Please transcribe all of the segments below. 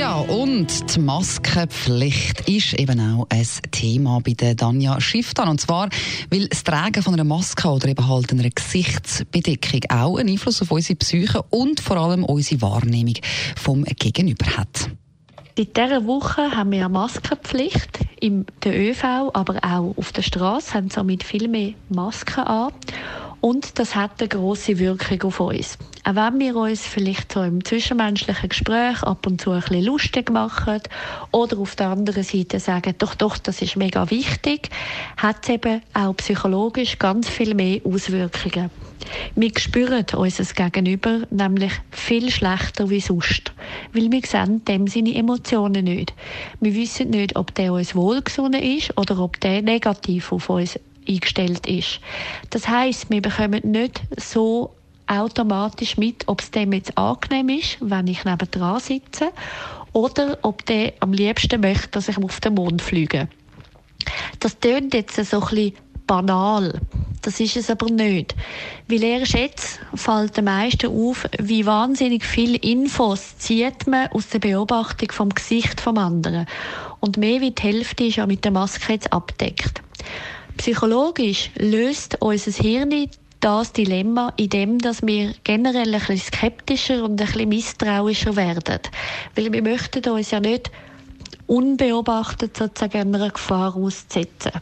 ja, und die Maskenpflicht ist eben auch ein Thema bei der Danja Schifftan. Und zwar, weil das Tragen von einer Maske oder eben halt einer Gesichtsbedeckung auch einen Einfluss auf unsere Psyche und vor allem unsere Wahrnehmung vom Gegenüber hat. In dieser Woche haben wir eine Maskenpflicht im ÖV, aber auch auf der Straße haben somit viel mehr Masken an. Und das hat eine grosse Wirkung auf uns. Auch wenn wir uns vielleicht so im zwischenmenschlichen Gespräch ab und zu ein bisschen lustig machen oder auf der anderen Seite sagen, doch, doch, das ist mega wichtig, hat es eben auch psychologisch ganz viel mehr Auswirkungen. Wir spüren unser Gegenüber nämlich viel schlechter wie sonst, weil wir sehen dem seine Emotionen nicht. Wir wissen nicht, ob der uns wohlgesonnen ist oder ob der negativ auf uns eingestellt ist. Das heißt, wir bekommen nicht so automatisch mit, ob es dem jetzt angenehm ist, wenn ich nebendran sitze, oder ob der am liebsten möchte, dass ich auf den Mond fliege. Das tönt jetzt so ein bisschen banal. Das ist es aber nicht. Weil erst jetzt fällt den meisten auf, wie wahnsinnig viele Infos zieht man aus der Beobachtung vom Gesicht vom anderen. Und mehr wie die Hälfte ist ja mit der Maske jetzt abdeckt. Psychologisch löst unser Hirn das Dilemma in dem, dass wir generell ein bisschen skeptischer und ein bisschen misstrauischer werden. Weil wir möchten uns ja nicht unbeobachtet sozusagen einer Gefahr aussetzen.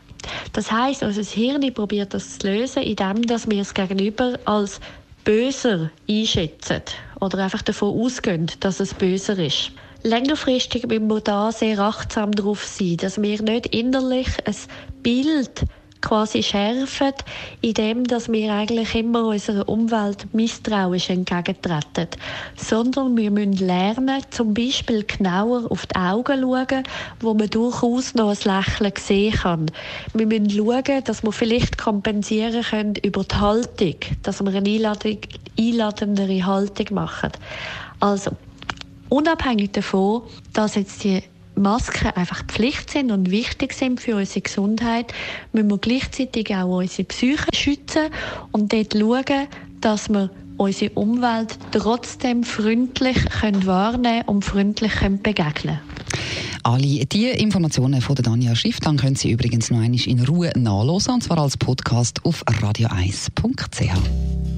Das heißt, unser Hirn probiert das zu lösen, indem dass wir es gegenüber als böser einschätzen oder einfach davon ausgehen, dass es böser ist. Längerfristig müssen wir da sehr achtsam darauf sein, dass wir nicht innerlich ein Bild quasi schärfen, indem dass wir eigentlich immer unserer Umwelt misstrauisch entgegentreten. Sondern wir müssen lernen, zum Beispiel genauer auf die Augen schauen, wo man durchaus noch ein Lächeln sehen kann. Wir müssen schauen, dass wir vielleicht kompensieren können über die Haltung, dass wir eine einladendere Haltung machen. Also, unabhängig davon, dass jetzt die Masken einfach Pflicht sind und wichtig sind für unsere Gesundheit, müssen wir gleichzeitig auch unsere Psyche schützen und dort schauen, dass wir unsere Umwelt trotzdem freundlich können wahrnehmen und freundlich können begegnen alle diese Informationen von Danja Schiff, dann können Sie übrigens noch einmal in Ruhe nachlesen, und zwar als Podcast auf radio1.ch.